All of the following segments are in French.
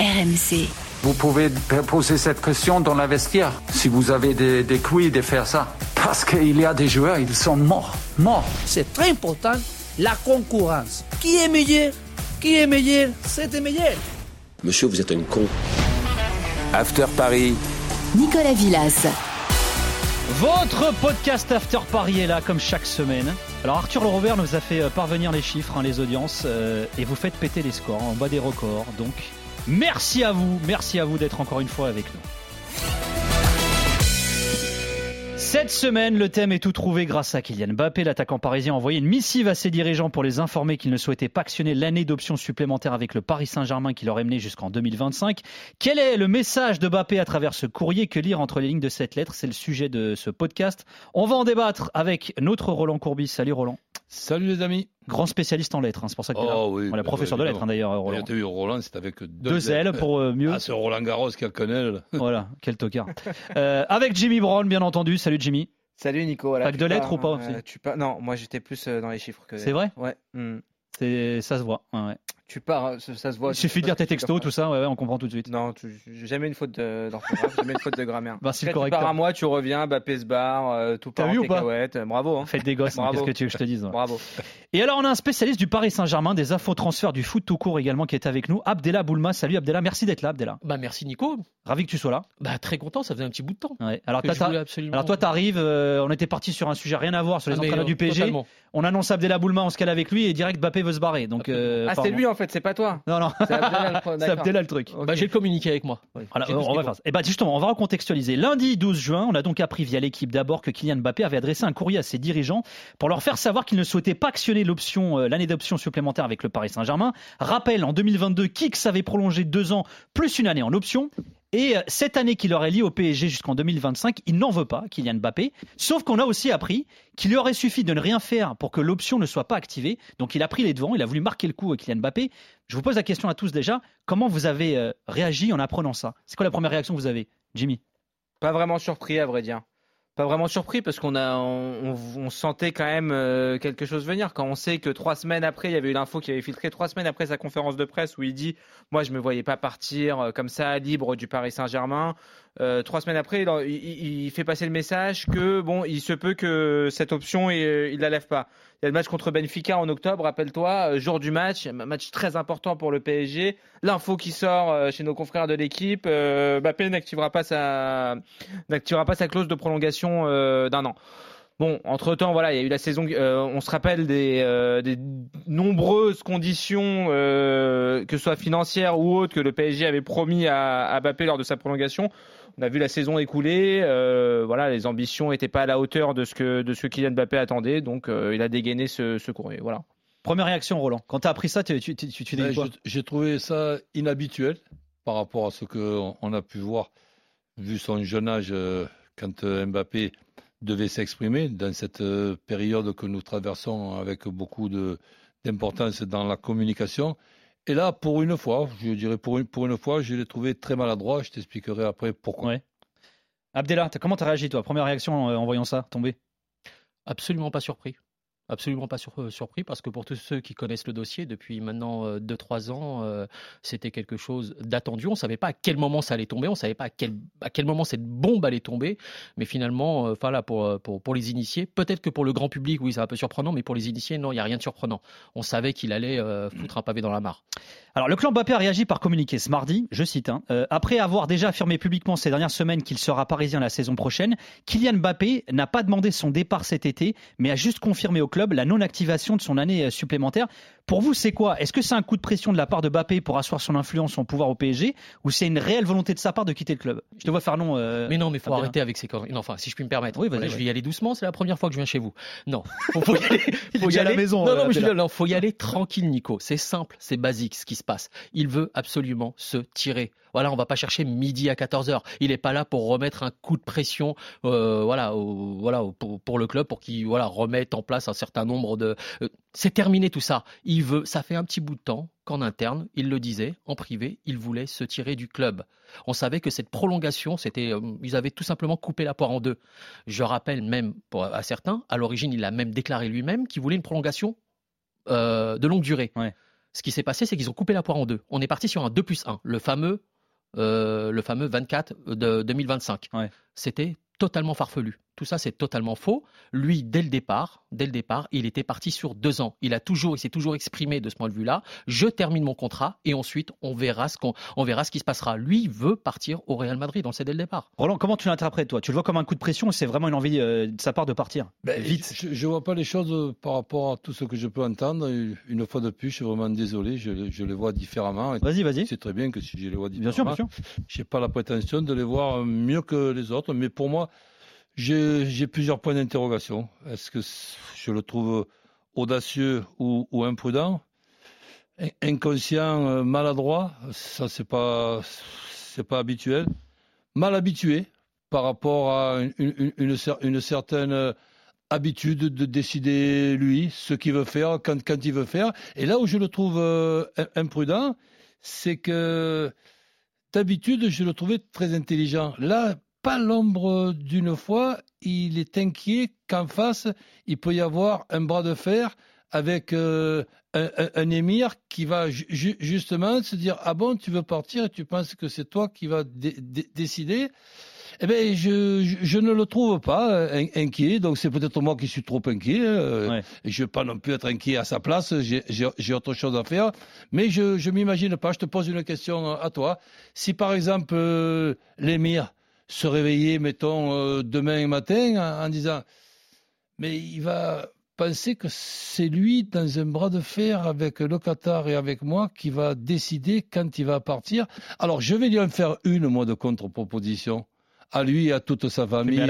RMC. Vous pouvez poser cette question dans la vestiaire, si vous avez des, des couilles de faire ça. Parce qu'il y a des joueurs, ils sont morts, morts. C'est très important, la concurrence. Qui est meilleur? Qui est meilleur? C'est meilleur. Monsieur, vous êtes un con. After Paris. Nicolas Villas. Votre podcast After Paris est là comme chaque semaine. Alors Arthur Le Robert nous a fait euh, parvenir les chiffres, hein, les audiences, euh, et vous faites péter les scores, en bas des records. Donc merci à vous, merci à vous d'être encore une fois avec nous. Cette semaine, le thème est tout trouvé grâce à Kylian Mbappé. L'attaquant parisien a envoyé une missive à ses dirigeants pour les informer qu'il ne souhaitait pas actionner l'année d'options supplémentaires avec le Paris Saint-Germain qui leur mené jusqu'en 2025. Quel est le message de Mbappé à travers ce courrier Que lire entre les lignes de cette lettre? C'est le sujet de ce podcast. On va en débattre avec notre Roland Courbis. Salut Roland. Salut les amis. Grand spécialiste en lettres, hein, c'est pour ça que es là. Oh oui, Voilà, bah, professeur de lettres hein, d'ailleurs, Roland. T'as vu Roland, c'est avec deux, Deux ailes pour euh, mieux. Ah, c'est Roland Garros qui a le connaît. là. Voilà, quel tocard. Euh, avec Jimmy Brown, bien entendu. Salut Jimmy. Salut Nico. Voilà, Fac de lettres ou pas euh, tu. Non, moi j'étais plus euh, dans les chiffres que. C'est vrai? Ouais. hmm. C'est, ça se voit. ouais, ouais. Tu pars, euh, ça, ça se voit. Il suffit de lire tes textos, tout ça, ouais, ouais, on comprend tout de suite. Non, tu... jamais une faute d'orthographe, jamais une faute de grammaire. Bah, le Après, tu pars à moi, tu reviens, Bappé se barre, euh, tout T'as part en ou pas cacahuète. Bravo. Hein. Faites des gosses, hein, Bravo. qu'est-ce que tu veux que je te dise ouais. Bravo. Et alors, on a un spécialiste du Paris Saint-Germain, des infos transferts du foot tout court également, qui est avec nous, Abdella Boulma. Salut Abdella, merci d'être là, Abdella. Bah merci Nico. Ravi que tu sois là. Bah très content, ça faisait un petit bout de temps. Ouais. Alors, absolument. alors toi, t'arrives, euh, on était parti sur un sujet rien à voir sur les Ah, entraîneurs euh, du PSG. totalement. On annonce Abdella Boulma, on se cale avec lui et direct Mbappé veut se barrer. Donc, euh, Ah, c'est lui en fait, c'est pas toi. Non, non, C'est d'accord. Abdella le truc. Ok. Bah j'ai le communiqué avec moi. Voilà, on va faire ça. Eh ben, justement, on va recontextualiser. Lundi 12 juin, on a donc appris via l'équipe d'abord que Kylian Mbappé avait adressé un courrier à ses dirigeants pour leur faire savoir qu'il ne souhaitait pas actionner l'option, euh, l'année d'option supplémentaire avec le Paris Saint-Germain. Rappel, en 2022, Kix avait prolongé deux ans plus une année en option. Et euh, cette année qui leur est liée au PSG jusqu'en 2025, il n'en veut pas, Kylian Mbappé. Sauf qu'on a aussi appris qu'il lui aurait suffi de ne rien faire pour que l'option ne soit pas activée. Donc il a pris les devants, il a voulu marquer le coup à Kylian Mbappé. Je vous pose la question à tous déjà, comment vous avez euh, réagi en apprenant ça? C'est quoi la première réaction que vous avez, Jimmy? Pas vraiment surpris à vrai dire. Pas vraiment surpris parce qu'on a, on, sentait quand même euh, quelque chose venir. Quand on sait que trois semaines après, il y avait eu l'info qui avait filtré trois semaines après sa conférence de presse où il dit, moi je me voyais pas partir euh, comme ça libre du Paris Saint-Germain. Euh, trois semaines après, il, il- fait passer le message que bon, il se peut que cette option il, il la lève pas. Il y a le match contre Benfica en octobre, rappelle-toi, euh, jour du match, match très important pour le PSG. L'info qui sort euh, chez nos confrères de l'équipe, euh, Mbappé n'activera pas sa n'activera pas sa clause de prolongation euh, d'un an. Bon, entre temps, voilà, il y a eu la saison. euh, on se rappelle des, euh, des nombreuses conditions, euh, que ce soit financières ou autres, que le PSG avait promis à, à Mbappé lors de sa prolongation. On a vu la saison écoulée. euh, voilà, les ambitions n'étaient pas à la hauteur de ce que de ce que Kylian Mbappé attendait, donc euh, il a dégainé ce, ce courrier. Voilà. Première réaction, Roland. Quand tu as appris ça, tu, tu, tu, J'ai trouvé ça inhabituel par rapport à ce qu'on on a pu voir, vu son jeune âge, quand Mbappé devait s'exprimer dans cette euh, période que nous traversons avec beaucoup de- d'importance dans la communication. Et là, pour une fois, je dirais pour une, pour une fois, je l'ai trouvé très maladroit. Je t'expliquerai après pourquoi. Ouais. Abdella, t'as- comment tu as réagi toi? Première réaction euh, en voyant ça tomber? Absolument pas surpris. Absolument pas sur- euh, surpris parce que pour tous ceux qui connaissent le dossier depuis maintenant 2-3 ans, euh, c'était quelque chose d'attendu. On ne savait pas à quel moment ça allait tomber, on ne savait pas à quel, à quel moment cette bombe allait tomber. Mais finalement, euh, enfin là, pour, euh, pour, pour les initiés, peut-être que pour le grand public, oui, c'est un peu surprenant, mais pour les initiés, non, il n'y a rien de surprenant. On savait qu'il allait euh, foutre un pavé dans la mare. Alors, le clan Mbappé a réagi par communiqué ce mardi, je cite, hein, euh, après avoir déjà affirmé publiquement ces dernières semaines qu'il sera parisien la saison prochaine, Kylian Mbappé n'a pas demandé son départ cet été, mais a juste confirmé au la non-activation de son année euh, supplémentaire. Pour vous, c'est quoi? Est-ce que c'est un coup de pression de la part de Mbappé pour asseoir son influence, son pouvoir au PSG, ou c'est une réelle volonté de sa part de quitter le club? Je te vois faire non. euh, Mais non, mais faut arrêter avec ces conneries. Non, enfin, si je puis me permettre. Oui, vas-y, Voilà, je vais y aller doucement. C'est la première fois que je viens chez vous. Non, faut, faut y aller. Faut y déjà à la aller- maison, Non, euh, non, mais je non, faut y aller tranquille, Nico. C'est simple, c'est basique ce qui se passe. Il veut absolument se tirer. Voilà, on va pas chercher midi à 14 h Il est pas là pour remettre un coup de pression, euh, voilà, au- voilà, au- pour, pour le club, pour qu'il voilà remette en place un certain nombre de. euh, c'est terminé tout ça. Il veut. Ça fait un petit bout de temps qu'en interne, il le disait, en privé, il voulait se tirer du club. On savait que cette prolongation, c'était, euh, ils avaient tout simplement coupé la poire en deux. Je rappelle même pour, à certains, à l'origine, il a même déclaré lui-même qu'il voulait une prolongation euh, de longue durée. Ouais. Ce qui s'est passé, c'est qu'ils ont coupé la poire en deux. On est parti sur un 2 plus 1, le fameux, euh, le fameux 24 de 2025. Ouais. C'était totalement farfelu. Tout ça, c'est totalement faux. Lui, dès le départ, dès le départ, il était parti sur deux ans. Il a toujours, il s'est toujours exprimé de ce point de vue-là. Je termine mon contrat et ensuite on verra ce qu'on, on verra ce qui se passera. Lui veut partir au Real Madrid. On le sait dès le départ. Roland, comment tu l'interprètes toi? Tu le vois comme un coup de pression ou c'est vraiment une envie euh, de sa part de partir? Ben, Vite. Je ne vois pas les choses euh, par rapport à tout ce que je peux entendre. Une fois de plus, je suis vraiment désolé. Je, je les vois différemment. Vas-y, vas-y. C'est très bien que si je les vois Bien sûr, différemment, bien sûr. je n'ai pas la prétention de les voir mieux que les autres. Mais pour moi, j'ai plusieurs points d'interrogation. Est-ce que je le trouve audacieux ou, imprudent? In- Inconscient, euh, maladroit, ça c'est pas c'est pas habituel. Mal habitué par rapport à une, une- une cer- une certaine euh, habitude de décider lui ce qu'il veut faire quand, quand il veut faire. Et là où je le trouve euh, im- imprudent, c'est que d'habitude je le trouvais très intelligent. Là, pas l'ombre d'une fois, il est inquiet qu'en face il peut y avoir un bras de fer avec euh, un, un- un émir qui va ju- ju- justement se dire ah bon tu veux partir et tu penses que c'est toi qui vas dé- dé- décider? Eh bien, je, je, je ne le trouve pas euh, in- inquiet, donc c'est peut-être moi qui suis trop inquiet. euh, Ouais. et Je ne veux pas non plus être inquiet à sa place, j'ai- autre chose à faire. Mais je ne m'imagine pas, je te pose une question à toi. Si par exemple euh, l'émir se réveillait, mettons, euh, demain matin en, en disant, mais il va penser que c'est lui dans un bras de fer avec le Qatar et avec moi qui va décider quand il va partir. Alors je vais lui en faire une, moi, de contre-proposition à lui et à toute sa famille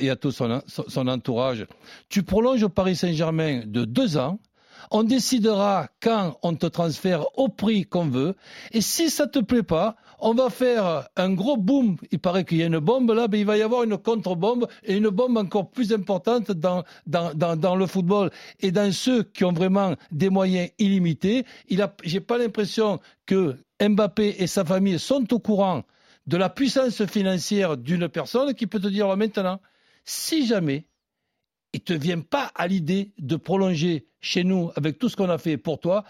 et, à tout son, son- son entourage. Tu prolonges au Paris Saint-Germain de deux ans. On décidera quand on te transfère au prix qu'on veut. Et si ça te plaît pas, on va faire un gros boom. Il paraît qu'il y a une bombe là, mais il va y avoir une contre-bombe et une bombe encore plus importante dans le football. Et dans ceux qui ont vraiment des moyens illimités, il a, j'ai pas l'impression que Mbappé et sa famille sont au courant de la puissance financière d'une personne qui peut te dire maintenant, si jamais il te vient pas à l'idée de prolonger chez nous avec tout ce qu'on a fait pour toi,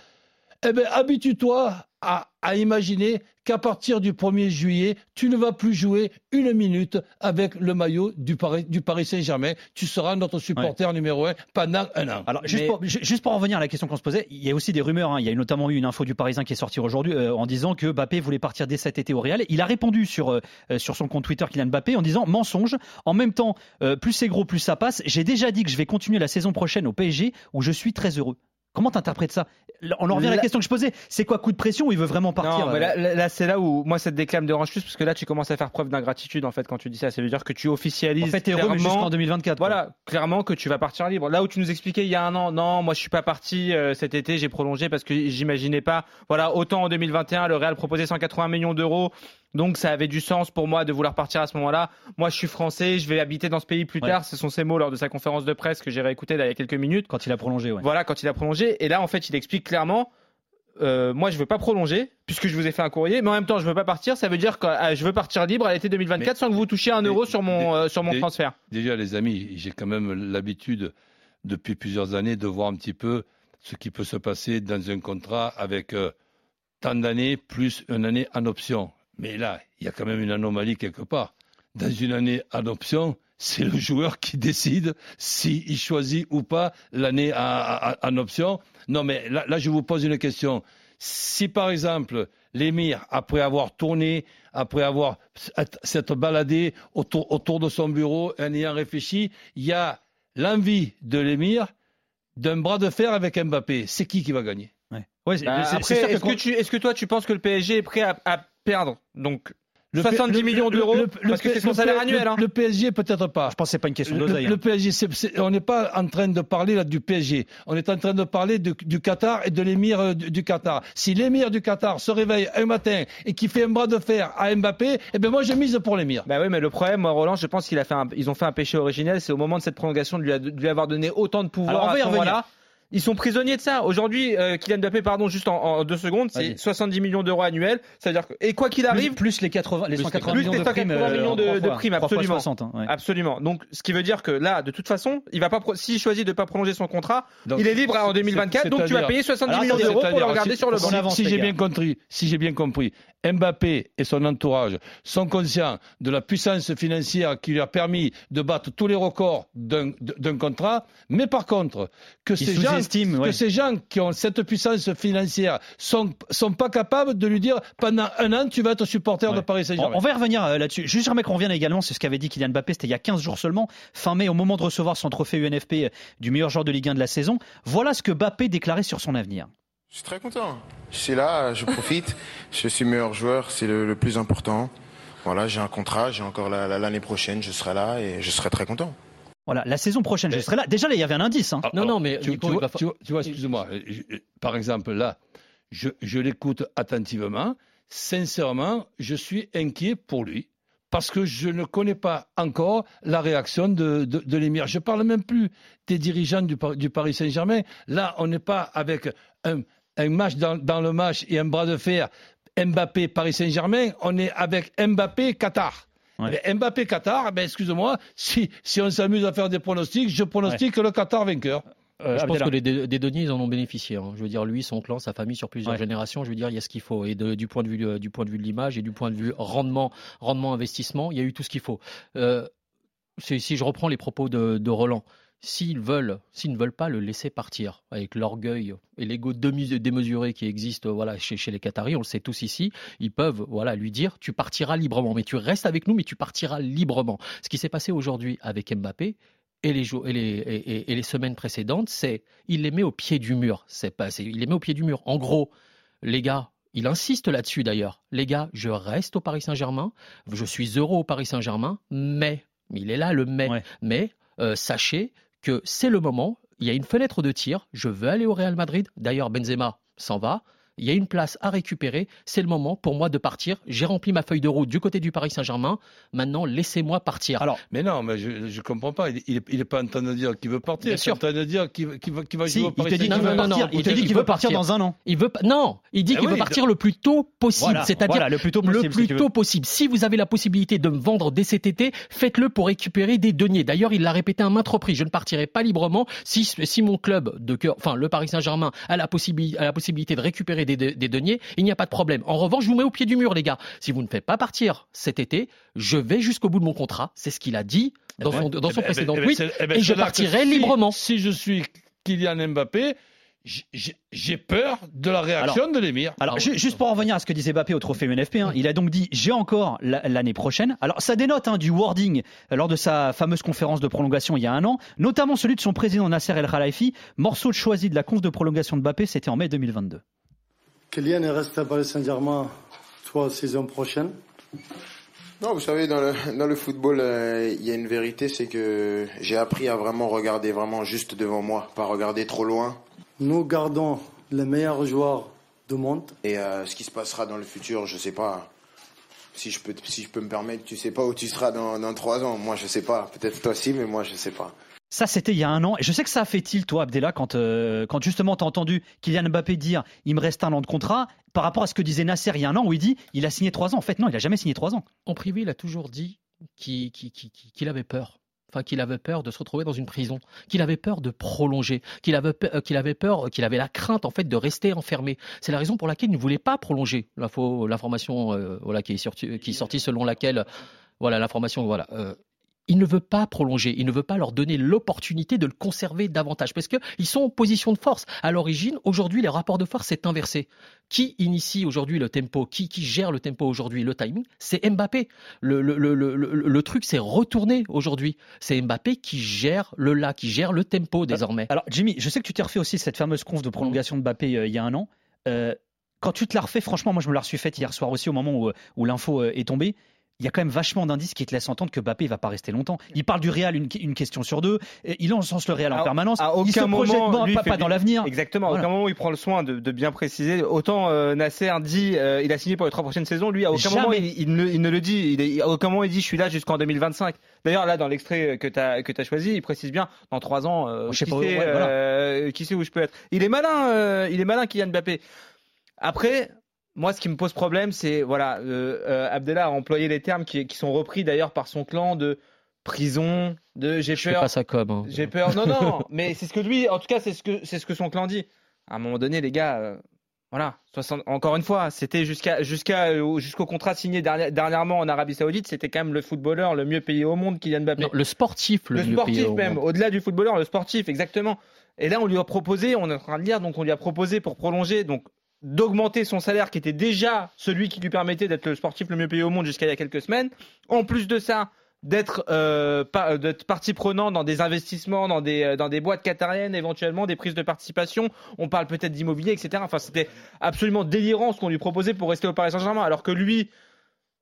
eh bien, habitue-toi à, à imaginer qu'à partir du 1er juillet, tu ne vas plus jouer une minute avec le maillot du Paris, du Paris Saint-Germain. Tu seras notre supporter numéro un pendant un an. Alors, juste, Mais- pour, ju- juste pour en revenir à la question qu'on se posait, il y a aussi des rumeurs. hein. Il y a notamment eu une info du Parisien qui est sortie aujourd'hui euh, en disant que Mbappé voulait partir dès cet été au Real. Il a répondu sur, euh, euh, sur son compte Twitter Kylian Mbappé en disant mensonge. En même temps, euh, plus c'est gros, plus ça passe. J'ai déjà dit que je vais continuer la saison prochaine au PSG où je suis très heureux. Comment t'interprètes ça? On en revient à la La- question que je posais. C'est quoi coup de pression ou il veut vraiment partir Non, mais euh, là, là- là, c'est là où moi cette déclame dérange plus parce que là tu commences à faire preuve d'ingratitude en fait quand tu dis ça. Ça veut dire que tu officialises En fait, t'es heureux jusqu'en 2024. quoi. Voilà, clairement que tu vas partir libre. Là où tu nous expliquais il y a un an, non, moi je suis pas parti euh, cet été, j'ai prolongé parce que j'imaginais pas. Voilà, autant en 2021, le Real proposait 180 millions d'euros, donc ça avait du sens pour moi de vouloir partir à ce moment-là. Moi je suis français, je vais habiter dans ce pays plus Ouais. tard. Ce sont ses mots lors de sa conférence de presse que j'ai réécouté il y a quelques minutes. Quand il a prolongé, ouais. Voilà, quand il a prolongé. Et là, en fait, il explique clairement. euh, moi, je veux pas prolonger puisque je vous ai fait un courrier, mais en même temps, je veux pas partir. Ça veut dire que euh, je veux partir libre à l'été 2024 sans que vous touchiez un Mais- euro sur mon euh, sur mon transfert. Déjà, les amis, j'ai quand même l'habitude depuis plusieurs années de voir un petit peu ce qui peut se passer dans un contrat avec tant d'années plus une année en option. Mais là, il y a quand même une anomalie quelque part. Dans une année en option, c'est le joueur qui décide s'il choisit ou pas l'année en, option. Non, mais là, là, je vous pose une question. Si par exemple, l'émir, après avoir tourné, après avoir s'être baladé autour, autour de son bureau en ayant réfléchi, il y a l'envie de l'émir d'un bras de fer avec Mbappé. C'est qui qui va gagner? Ouais. Bah, c'est sûr que est-ce que, quand- tu, est-ce que toi, tu penses que le PSG est prêt à, à perdre donc Le 70 P- millions d'euros le- le- Parce que le- c'est son le- salaire le- annuel. hein. Le PSG, peut-être pas. Je pense que c'est pas une question Le, d'oseille. le hein. PSG, on n'est pas en train de parler là du PSG. On est en train de parler de- du Qatar et de l'émir euh, du, du Qatar. Si l'émir du Qatar se réveille un matin et qui fait un bras de fer à Mbappé, eh ben moi je mise pour l'émir. Bah oui, mais le problème, moi, Roland, je pense qu'ils ont fait un péché originel. C'est au moment de cette prolongation de lui, a- de lui avoir donné autant de pouvoir Alors, à ce moment-là. Ils sont prisonniers de ça. Aujourd'hui, euh, Kylian Mbappé, pardon, juste en, en deux secondes, c'est Vas-y. 70 millions d'euros annuels. C'est-à-dire que, et quoi qu'il Plus, arrive, plus les 80, les Plus 180 les millions de 180 primes, euh, millions de- de primes, absolument. 60, hein, ouais. absolument. Donc, ce qui veut dire que là, de toute façon, il va pas, s'il choisit de pas prolonger son contrat, Donc, il est libre en c'est- 2024. Donc, tu vas payer 70 Alors, millions d'euros pour le regarder si- sur le banc. avance, Si j'ai bien compris, si j'ai bien compris, Mbappé et son entourage sont conscients de la puissance financière qui lui a permis de battre tous les records d'un d'un contrat, mais par contre, que ces gens, sous-estiment, que ouais. ces gens qui ont cette puissance financière sont sont pas capables de lui dire pendant un an tu vas être supporter de. Paris On, Saint-Germain. on va y revenir euh, là-dessus. Juste j'aimerais qu'on revienne également, c'est ce qu'avait dit Kylian Mbappé, c'était il y a 15 jours seulement, fin mai, au moment de recevoir son trophée UNFP euh, du meilleur joueur de Ligue 1 de la saison. Voilà ce que Mbappé déclarait sur son avenir. Je suis très content. Je suis là, je profite. je suis meilleur joueur, c'est le, le plus important. Voilà, j'ai un contrat, j'ai encore la- la- l'année prochaine, je serai là et je serai très content. Voilà, la saison prochaine, je serai là. Déjà, là, il y avait un indice. hein. Ah, Non, non, mais tu, Nico, tu il vois, va fa- tu vois- tu vois, excuse-moi, par exemple, là, je, je l'écoute attentivement. Sincèrement, je suis inquiet pour lui parce que je ne connais pas encore la réaction de, de, de l'émir. Je parle même plus des dirigeants du, du Paris Saint-Germain. Là, on n'est pas avec un, un match dans, dans le match et un bras de fer Mbappé-Paris Saint-Germain. On est avec Mbappé-Qatar. Ouais. Eh ben, Mbappé-Qatar, ben, excuse-moi, si, si on s'amuse à faire des pronostics, je pronostique le Qatar vainqueur. Euh, je pense Abdellah. que les dé- des deniers, ils en ont bénéficié. hein. Je veux dire, lui, son clan, sa famille, sur plusieurs Ouais. générations, je veux dire, il y a ce qu'il faut. Et de- du point de vue euh, du point de vue de l'image et du point de vue rendement, rendement investissement, il y a eu tout ce qu'il faut. Euh, si, si je reprends les propos de, de Roland, s'ils veulent, s'ils ne veulent pas le laisser partir avec l'orgueil et l'ego démesuré qui existe, euh, voilà, chez, chez les Qataris, on le sait tous ici, ils peuvent, voilà, lui dire, tu partiras librement, mais tu restes avec nous, mais tu partiras librement. Ce qui s'est passé aujourd'hui avec Mbappé, et les, jours, et, les, et, les semaines précédentes, c'est il les met au pied du mur. C'est pas, il les met au pied du mur. En gros, les gars, il insiste là-dessus d'ailleurs. Les gars, je reste au Paris Saint-Germain, je suis heureux au Paris Saint-Germain, mais, il est là le mais, Ouais. mais euh, sachez que c'est le moment, il y a une fenêtre de tir, je veux aller au Real Madrid. D'ailleurs, Benzema s'en va. Il y a une place à récupérer. C'est le moment pour moi de partir. J'ai rempli ma feuille de route du côté du Paris Saint-Germain. Maintenant, laissez-moi partir. Alors, Mais non, mais je ne comprends pas. Il n'est pas en train de dire qu'il veut partir. Il est en train de dire qu'il va, qu'il va si, jouer au il te Paris dit qu'il Non, veut non, non, partir, non, il te dit qu'il veut partir dans un an. Il veut. Non, il dit Eh qu'il oui, veut partir le plus tôt possible. Voilà, C'est-à-dire voilà, le plus tôt possible, le si plus tu veux. tôt possible. Si vous avez la possibilité de me vendre dès cet été, faites-le pour récupérer des deniers. D'ailleurs, il l'a répété à maintes reprises. Je ne partirai pas librement si, si mon club de cœur, enfin le Paris Saint-Germain, a la, possibi- a la possibilité de récupérer des, deniers. Il n'y a pas de problème. En revanche, je vous mets au pied du mur, les gars. Si vous ne faites pas partir cet été, je vais jusqu'au bout de mon contrat. C'est ce qu'il a dit dans son, dans son Eh ben, précédent eh ben, tweet. eh ben, et je partirai librement. Si je suis Kylian Mbappé, j'ai peur de la réaction de l'émir. Alors, Ah juste pour en revenir à ce que disait Mbappé au trophée UNFP, hein, il a donc dit j'ai encore la- l'année prochaine. Alors, ça dénote hein, du wording euh, lors de sa fameuse conférence de prolongation il y a un an, notamment celui de son président Nasser El Khalifi. Morceau choisi de la conf de prolongation de Mbappé, c'était en mai 2022. Kylian est resté à Paris Saint-Germain trois saisons prochaines. Non, vous savez, dans le, dans le football, euh, il y a une vérité, c'est que j'ai appris à vraiment regarder vraiment juste devant moi, pas regarder trop loin. Nous gardons les meilleurs joueurs du monde. Et euh, ce qui se passera dans le futur, je sais pas. Si je peux, si je peux me permettre, tu sais pas où tu seras dans, dans trois ans. Moi, je sais pas. Peut-être toi aussi, mais moi, je sais pas. Ça, c'était il y a un an. Et je sais que ça a fait tilt, toi, Abdella, quand, euh, quand justement tu as entendu Kylian Mbappé dire il me reste un an de contrat, par rapport à ce que disait Nasser il y a un an, où il dit il a signé trois ans. En fait, non, il a jamais signé trois ans. En privé, il a toujours dit qu'il avait peur. Enfin, qu'il avait peur de se retrouver dans une prison, qu'il avait peur de prolonger, qu'il avait euh, qu'il avait peur, qu'il avait la crainte en fait de rester enfermé. C'est la raison pour laquelle il ne voulait pas prolonger. L'info, l'information, euh, voilà, qui est sortie, qui est sortie selon laquelle, voilà, l'information, voilà. euh, il ne veut pas prolonger, il ne veut pas leur donner l'opportunité de le conserver davantage parce qu'ils sont en position de force. À l'origine, aujourd'hui, les rapports de force s'est inversé. Qui initie aujourd'hui le tempo? Qui, qui gère le tempo aujourd'hui, le timing C'est Mbappé. Le, le, le, le, truc s'est retourné aujourd'hui. C'est Mbappé qui gère le là, qui gère le tempo désormais. Alors, Jimmy, je sais que tu t'es refait aussi cette fameuse conf de prolongation de Mbappé euh, il y a un an. Euh, quand tu te l'as refait, franchement, moi je me la suis faite hier soir aussi au moment où, où l'info euh, est tombée. Il y a quand même vachement d'indices qui te laissent entendre que Mbappé va pas rester longtemps. Il parle du Real une, une question sur deux. et Il encense le Real en À- permanence. À il se aucun projette moment, pas- pas, dans l'avenir. Exactement. À Voilà. aucun moment, il prend le soin de, de bien préciser. Autant euh, Nasser dit, euh, il a signé pour les trois prochaines saisons. Lui, à aucun Jamais. moment, il, il ne, il ne le dit. Il à aucun moment, il dit, je suis là jusqu'en 2025. D'ailleurs, là, dans l'extrait que tu as, que as choisi, il précise bien, dans trois ans, euh, Je sais qui, pas, sait, ouais, voilà. euh, qui sait où je peux être. Il est malin, euh, il est malin, Kylian Mbappé. Après, moi, ce qui me pose problème, c'est voilà, euh, euh, Abdallah a employé les termes qui, qui sont repris d'ailleurs par son clan de prison, de j'ai fais peur, pas sa com. hein. j'ai peur. Non, non, mais c'est ce que lui, en tout cas, c'est ce que c'est ce que son clan dit. À un moment donné, les gars, euh, voilà, 60 encore une fois, c'était jusqu'à jusqu'à euh, jusqu'au contrat signé derni- dernièrement en Arabie Saoudite, c'était quand même le footballeur le mieux payé au monde, Kylian Mbappé. Non, le sportif, le, Le mieux sportif payé même, au-delà du footballeur, le sportif, exactement. Et là, on lui a proposé, on est en train de lire, donc on lui a proposé pour prolonger, donc d'augmenter son salaire qui était déjà celui qui lui permettait d'être le sportif le mieux payé au monde jusqu'à il y a quelques semaines. En plus de ça, d'être euh, pa- euh, partie prenante dans des investissements, dans des euh, dans des boîtes qatariennes, éventuellement des prises de participation. On parle peut-être d'immobilier, etc. Enfin, c'était absolument délirant ce qu'on lui proposait pour rester au Paris Saint-Germain, alors que lui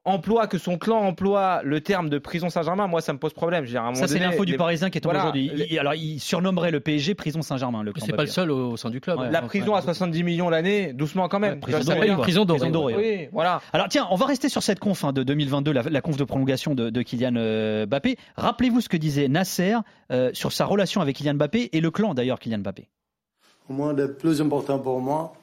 emploie, que son clan emploie le terme de prison Saint-Germain, moi ça me pose problème. Je veux dire, à un Ça, c'est l'info du les- Parisien qui est tombée Voilà. aujourd'hui. Il- Alors, il surnommerait le PSG prison Saint-Germain. Le clan C'est pas le seul au, au sein du club. Ouais. La prison à 70 millions l'année, doucement quand même. Ouais, prison dorée, prison dorée. Oui, voilà. Alors tiens, on va rester sur cette conf hein, de 2022, la, la conf de prolongation de, de Kylian euh, Mbappé. Rappelez-vous ce que disait Nasser euh, sur sa relation avec Kylian Mbappé et le clan d'ailleurs Kylian Mbappé. Au moins, le plus important pour moi,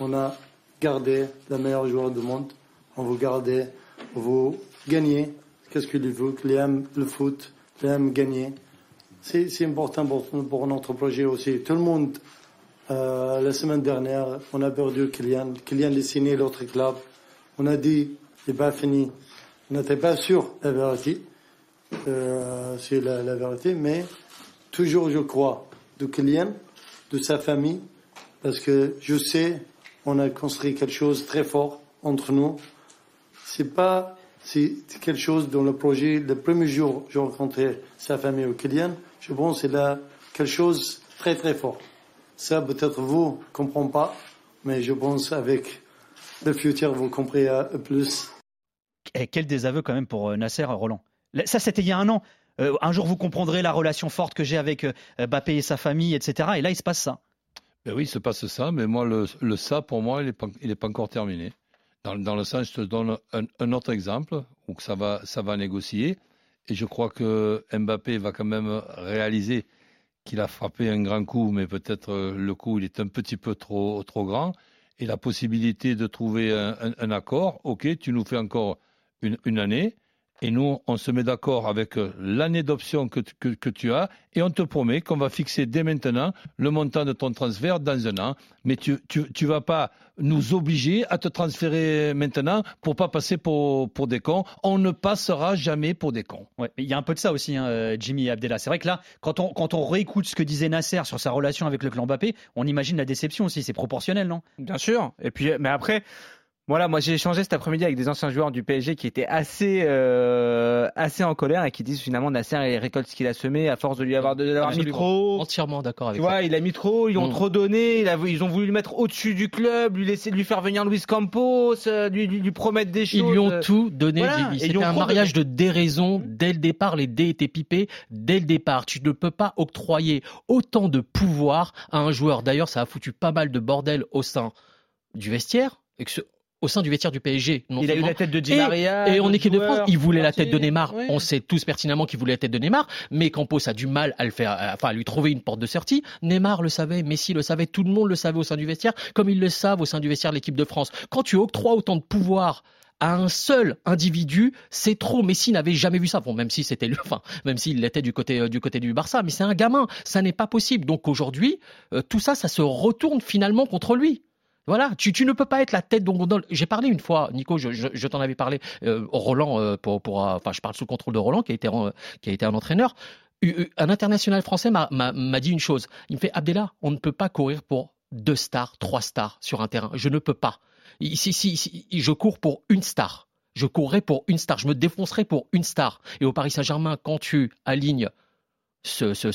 on a gardé le meilleur joueur du monde. On veut garder, on veut gagner. Qu'est-ce qu'il Qu'il aime le foot, aime gagner. C'est important pour, pour notre projet aussi. Tout le monde, euh, la semaine dernière, on a perdu Kylian. Kylian a signé l'autre club. On a dit, c'est pas fini. On n'était pas sûr, la vérité. Euh, c'est la, la vérité, mais toujours je crois de Kylian, de sa famille, parce que je sais, on a construit quelque chose de très fort entre nous. C'est pas, c'est quelque chose dans le projet, le premier jour, j'ai rencontré sa famille au Kylian, je pense que c'est là quelque chose de très très fort. Ça, peut-être vous ne comprenez pas, mais je pense avec le futur, vous comprenez plus. Et quel désaveu quand même pour euh, Nasser euh, Roland. Ça c'était il y a un an. Euh, un jour vous comprendrez la relation forte que j'ai avec Mbappé et sa famille, etc. Et là il se passe ça. Ben oui, il se passe ça, mais moi, le, le ça, pour moi, il n'est pas, il est pas encore terminé. Dans, le sens, je te donne un, autre exemple où ça va, ça va négocier. Et je crois que Mbappé va quand même réaliser qu'il a frappé un grand coup, mais peut-être euh, le coup, il est un petit peu trop, trop grand. Et la possibilité de trouver un, accord, ok, tu nous fais encore une année. Et nous, on se met d'accord avec euh, l'année d'option que, tu- que, que tu as et on te promet qu'on va fixer dès maintenant le montant de ton transfert dans un an. Mais tu tu, tu vas pas nous obliger à te transférer maintenant pour pas passer pour, pour des cons. On ne passera jamais pour des cons. Ouais, il y a un peu de ça aussi, hein, euh, Jimmy et Abdallah. C'est vrai que là, quand on, quand on réécoute ce que disait Nasser sur sa relation avec le clan Mbappé, on imagine la déception aussi. C'est proportionnel, non? Bien sûr. Et puis, mais après, voilà, moi j'ai échangé cet après-midi avec des anciens joueurs du PSG qui étaient assez, euh, assez en colère et qui disent finalement Nasser il récolte ce qu'il a semé à force de lui avoir de l'avoir mis trop. Entièrement d'accord avec Tu vois, il a mis trop, ils ont Mm. trop donné, il a- ils ont voulu le mettre au-dessus du club, lui laisser lui faire venir Luis Campos, euh, lui, lui, lui promettre des choses. Ils lui ont tout donné. voilà, C'était un mariage de déraison dès le départ. Les dés étaient pipés dès le départ. Tu ne peux pas octroyer autant de pouvoir à un joueur. D'ailleurs, ça a foutu pas mal de bordel au sein du vestiaire. Et que ce- au sein du vestiaire du PSG. non Il a eu la tête de Di Maria. Et en équipe de France, il voulait la tête de. Neymar. On sait tous pertinemment qu'il voulait la tête de Neymar, mais Campos a du mal à le faire, à- enfin à lui trouver une porte de sortie. Neymar le savait, Messi le savait, tout le monde le savait au sein du vestiaire, comme ils le savent au sein du vestiaire de l'équipe de France. Quand tu octroies autant de pouvoir à un seul individu, c'est trop. Messi n'avait jamais vu ça. Bon, même si c'était lui, enfin, même s'il l'était du côté euh, du côté du Barça, mais c'est un gamin. Ça n'est pas possible. Donc aujourd'hui, euh, tout ça, ça se retourne finalement contre lui. Voilà, tu, tu ne peux pas être la tête dont J'ai parlé une fois, Nico, je, je, t'en avais parlé, euh, Roland, euh, pour, pour, euh, enfin, je parle sous le contrôle de Roland, qui a été, qui a été un entraîneur. Un international français m'a- dit une chose. Il me fait Abdallah, on ne peut pas courir pour deux stars, trois stars sur un terrain. Je ne peux pas. Si, si, si, je cours pour une star. Je courrai pour une star. Je me défoncerai pour une star. Et au Paris Saint-Germain, quand tu alignes ce, ce,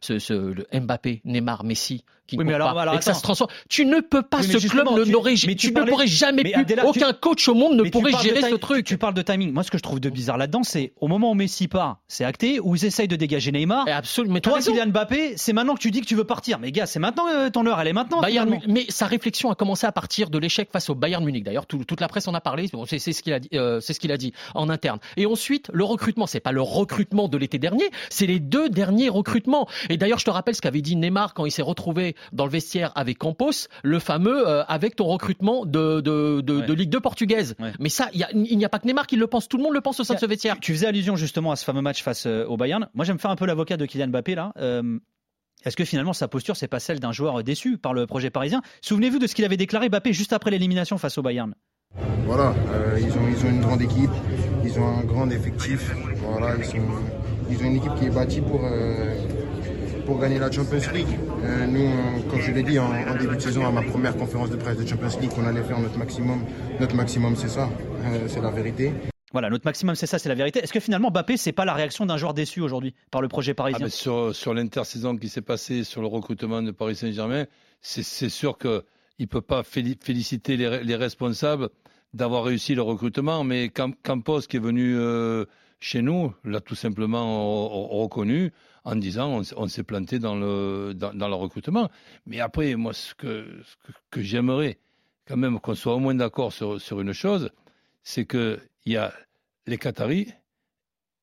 ce, ce, Mbappé, Neymar, Messi qui ne Oui, mais comptent alors- pas, alors, et que ça se transforme. Tu ne peux pas, Oui, ce club tu- n'aurait, tu ne pourrais jamais tu- aucun coach au monde ne pourrait gérer ce truc. Tu parles de timing. Moi, ce que je trouve de bizarre là-dedans, c'est au moment où Messi part, c'est acté, où ils essayent de dégager Neymar. Absolument. Mais t'as Toi. Kylian Mbappé, c'est maintenant que tu dis que tu veux partir. Mais gars, c'est maintenant euh, ton heure, elle est maintenant. Bayern mais sa réflexion a commencé à partir de l'échec face au Bayern Munich. D'ailleurs, tout- toute la presse en a parlé. C'est ce qu'il a dit. euh, c'est ce qu'il a dit en interne. Et ensuite, le recrutement. C'est pas le recrutement de l'été dernier. C'est les deux derniers recrutements. Et d'ailleurs, je te rappelle ce qu'avait dit Neymar quand il s'est retrouvé dans le vestiaire avec Campos, le fameux euh, avec ton recrutement de de, de, de Ligue 2 portugaise. Mais ça, il y a- il n'y a, pas que Neymar qui le pense. Tout le monde le pense au sein de ce vestiaire. Tu faisais allusion justement à ce fameux match face euh, au Bayern. Moi, j'aime faire un peu l'avocat de Kylian Mbappé là. Euh, Est-ce que finalement sa posture, c'est pas celle d'un joueur déçu par le projet parisien? Souvenez-vous de ce qu'il avait déclaré Mbappé juste après l'élimination face au Bayern. Voilà, euh, ils, ont, ils ont une grande équipe, ils ont un grand effectif. Voilà, ils, sont- ils ont une équipe qui est bâtie pour, euh, pour gagner la Champions League. Euh, nous, on- comme je l'ai dit en, en début de saison, à ma première conférence de presse de Champions League, qu'on allait faire notre maximum. Notre maximum, c'est ça, Euh, c'est la vérité. Voilà, notre maximum, c'est ça, c'est la vérité. Est-ce que finalement Mbappé, c'est pas la réaction d'un joueur déçu aujourd'hui par le projet Ah, parisien mais sur sur l'intersaison qui s'est passée sur le recrutement de Paris Saint-Germain, c'est sûr qu'il ne peut pas féli- féliciter les, les responsables d'avoir réussi le recrutement, mais Cam- Campos qui est venu euh, chez nous l'a tout simplement reconnu en disant on, s'est planté dans le, dans, le recrutement. Mais après, moi, ce que, que, j'aimerais quand même qu'on soit au moins d'accord sur, sur une chose, c'est qu'il y a les Qataris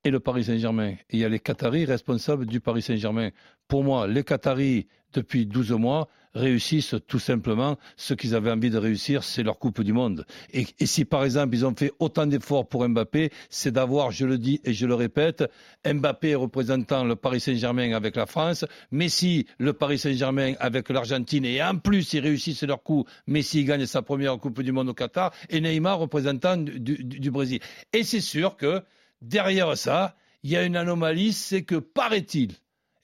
et le Paris Saint-Germain. Il y a les Qataris responsables du Paris Saint-Germain. Pour moi, les Qataris, depuis 12 mois, réussissent tout simplement ce qu'ils avaient envie de réussir, c'est leur Coupe du Monde. Et, si par exemple ils ont fait autant d'efforts pour Mbappé, c'est d'avoir, je le dis et je le répète, Mbappé représentant le Paris Saint-Germain avec la France, Messi le Paris Saint-Germain avec l'Argentine, et en plus ils réussissent leur coup, Messi gagne sa première Coupe du Monde au Qatar, et Neymar représentant du Brésil. Et c'est sûr que derrière ça, il y a une anomalie, c'est que paraît-il,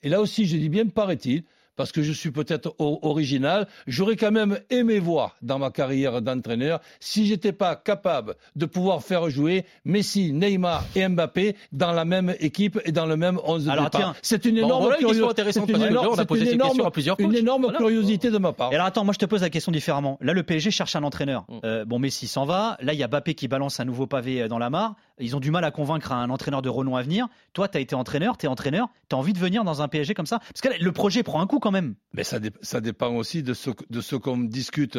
et là aussi je dis bien paraît-il, parce que je suis peut-être original, j'aurais quand même aimé voir dans ma carrière d'entraîneur si j'étais pas capable de pouvoir faire jouer Messi, Neymar et Mbappé dans la même équipe et dans le même 11 de Alors, départ. tiens. C'est une énorme, voilà une question curio- intéressante, c'est une énorme- on a posé une énorme- à plusieurs une énorme Voilà. curiosité de ma part. Et alors attends, moi je te pose la question différemment. Là, le PSG cherche un entraîneur. Mm. Euh, bon, Messi s'en va. Là, il y a Mbappé qui balance un nouveau pavé euh, dans la mare. Ils ont du mal à convaincre un entraîneur de renom à venir. Toi, tu as été entraîneur, tu es entraîneur. Tu as envie de venir dans un PSG comme ça? Parce que là, le projet prend un coup quand même. Mais ça, dé- ça dépend aussi de ce, que- de ce qu'on discute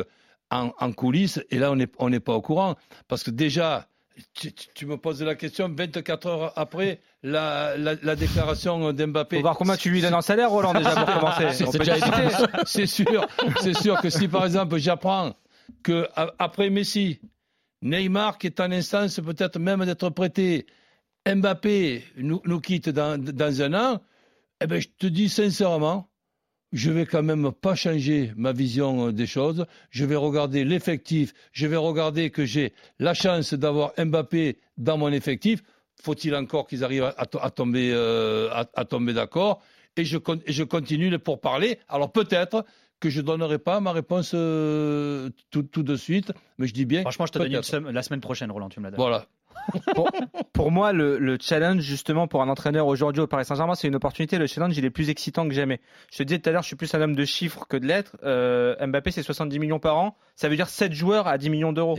en, en coulisses. Et là, on n'est on pas au courant. Parce que déjà, tu, tu- tu me poses la question 24 heures après la, la, la déclaration d'Mbappé. Faut voir combien tu lui donnes en salaire, Roland, déjà, pour commencer. C'est On sûr, c'est sûr que si par exemple j'apprends que a- après Messi, Neymar qui est en instance peut-être même d'être prêté, Mbappé nous, nous quitte dans, dans un an, eh ben je te dis sincèrement, je vais quand même pas changer ma vision euh, des choses. Je vais regarder l'effectif. Je vais regarder que j'ai la chance d'avoir Mbappé dans mon effectif. Faut-il encore qu'ils arrivent à, tomber, euh, à, à tomber d'accord? Et je, et je continue les pourparlers. Alors peut-être que je donnerai pas ma réponse euh, tout, tout de suite, mais je dis bien. Franchement, je te donne une sem- la semaine prochaine, Roland, tu me la donnes. Voilà. Pour, pour moi, le, le challenge, justement, pour un entraîneur aujourd'hui au Paris Saint-Germain, c'est une opportunité. Le challenge, il est plus excitant que jamais. Je te disais tout à l'heure, je suis plus un homme de chiffres que de lettres. Euh, Mbappé, c'est 70 millions par an. Ça veut dire 7 joueurs à 10 millions d'euros.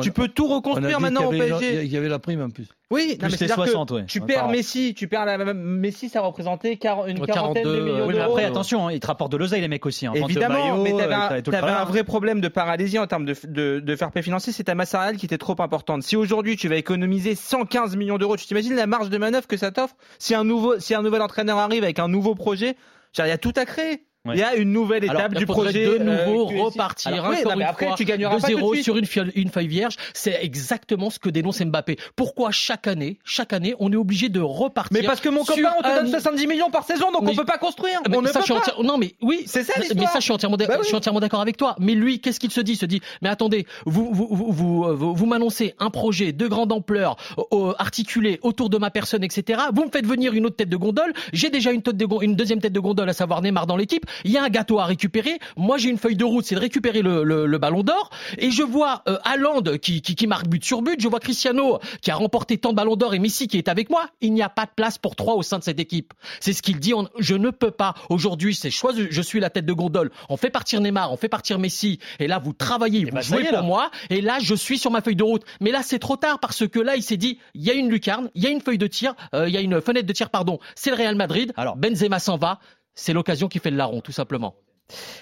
Tu peux tout On a reconstruire maintenant au PSG. Il y avait la prime en plus. Oui, non, mais que 60, ouais. tu perds. Messi, tu perds la Messi, ça représentait une quarantaine de 42, millions Oui, mais après, attention, hein, ils te rapportent de l'oseille, les mecs aussi. Hein. Évidemment, maillots, mais euh, t'avais un, le t'avais tralala. un vrai problème de paralysie en termes de, de, de fair play financier, c'est ta masse salariale qui était trop importante. Si aujourd'hui tu vas économiser 115 millions d'euros, tu t'imagines la marge de manœuvre que ça t'offre? Si un nouveau, si un nouvel entraîneur arrive avec un nouveau projet, il y a tout à créer. Ouais. Il y a une nouvelle Alors, étape il du projet. de euh, nouveau repartir Alors, oui, encore non, une après, fois tu gagneras de pas tout de zéro suite. sur une feuille, une feuille vierge. C'est exactement ce que dénonce Mbappé. Pourquoi chaque année, chaque année, on est obligé de repartir Mais parce que mon copain, on te un- donne 70 millions par saison, donc Mais- on peut pas construire. Mais on ne ça, peut je suis pas. entière- Non, mais oui, C'est ça, mais ça, je suis entièrement, Bah oui. je suis entièrement d'accord avec toi. Mais lui, qu'est-ce qu'il se dit? Il se dit, mais attendez, vous, vous, vous, vous, euh, vous, vous m'annoncez un projet de grande ampleur, euh, articulé autour de ma personne, etc. Vous me faites venir une autre tête de gondole. J'ai déjà une, tête de une deuxième tête de gondole, à savoir Neymar dans l'équipe. Il y a un gâteau à récupérer. Moi, j'ai une feuille de route, c'est de récupérer le, le, le ballon d'or. Et je vois euh, Haaland qui, qui, qui marque but sur but. Je vois Cristiano qui a remporté tant de ballons d'or et Messi qui est avec moi. Il n'y a pas de place pour trois au sein de cette équipe. C'est ce qu'il dit. On- je ne peux pas. Aujourd'hui, c'est choix. Je suis la tête de gondole. On fait partir Neymar, on fait partir Messi. Et là, vous travaillez, vous bah, jouez pour là. moi. Et là, je suis sur ma feuille de route. Mais là, c'est trop tard parce que là, il s'est dit, il y a une lucarne, il y a une feuille de tir, euh, il y a une fenêtre de tir, pardon. C'est le Real Madrid. Alors, Benzema s'en va. C'est l'occasion qui fait le larron, tout simplement.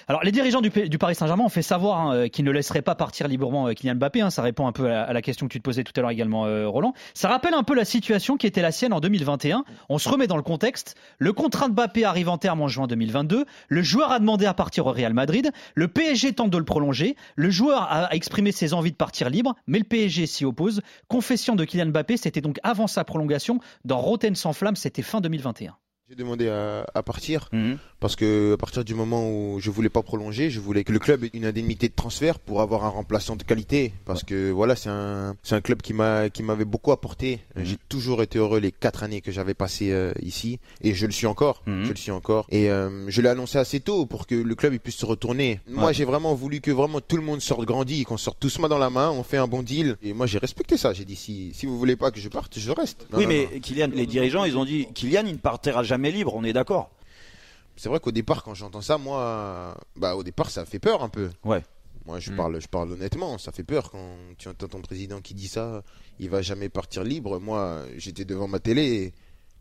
Alors, les dirigeants du, Paris Saint-Germain ont fait savoir hein, euh, qu'ils ne laisseraient pas partir librement euh, Kylian Mbappé. hein. ça répond un peu à la, question que tu te posais tout à l'heure également, euh, Roland. Ça rappelle un peu la situation qui était la sienne en 2021. On se remet dans le contexte. Le contrat de Mbappé arrive en terme en juin 2022. Le joueur a demandé à partir au Real Madrid. Le PSG tente de le prolonger. Le joueur a a exprimé ses envies de partir libre, mais le PSG s'y oppose. Confession de Kylian Mbappé, c'était donc avant sa prolongation. Dans Rotten sans flamme, c'était fin 2021. J'ai demandé à, à partir Mhm. parce que à partir du moment où je voulais pas prolonger, je voulais que le club ait une indemnité de transfert pour avoir un remplaçant de qualité parce que voilà, c'est un c'est un club qui m'a qui m'avait beaucoup apporté. J'ai toujours été heureux les quatre années que j'avais passées euh, ici et je le suis encore, Mhm. je le suis encore et euh, je l'ai annoncé assez tôt pour que le club il puisse se retourner. Moi, j'ai vraiment voulu que vraiment tout le monde sorte grandi, qu'on sorte tous main dans la main, on fait un bon deal et moi j'ai respecté ça. J'ai dit si si vous voulez pas que je parte, je reste. Non, oui, non, mais non. Kylian, les dirigeants, ils ont dit Kylian, il ne partira jamais libre, on est d'accord. C'est vrai qu'au départ, quand j'entends ça, moi, bah, au départ, ça fait peur un peu. Ouais. Moi, je Mm. parle, je parle honnêtement. Ça fait peur quand tu entends ton président qui dit ça. Il va jamais partir libre. Moi, j'étais devant ma télé. Et...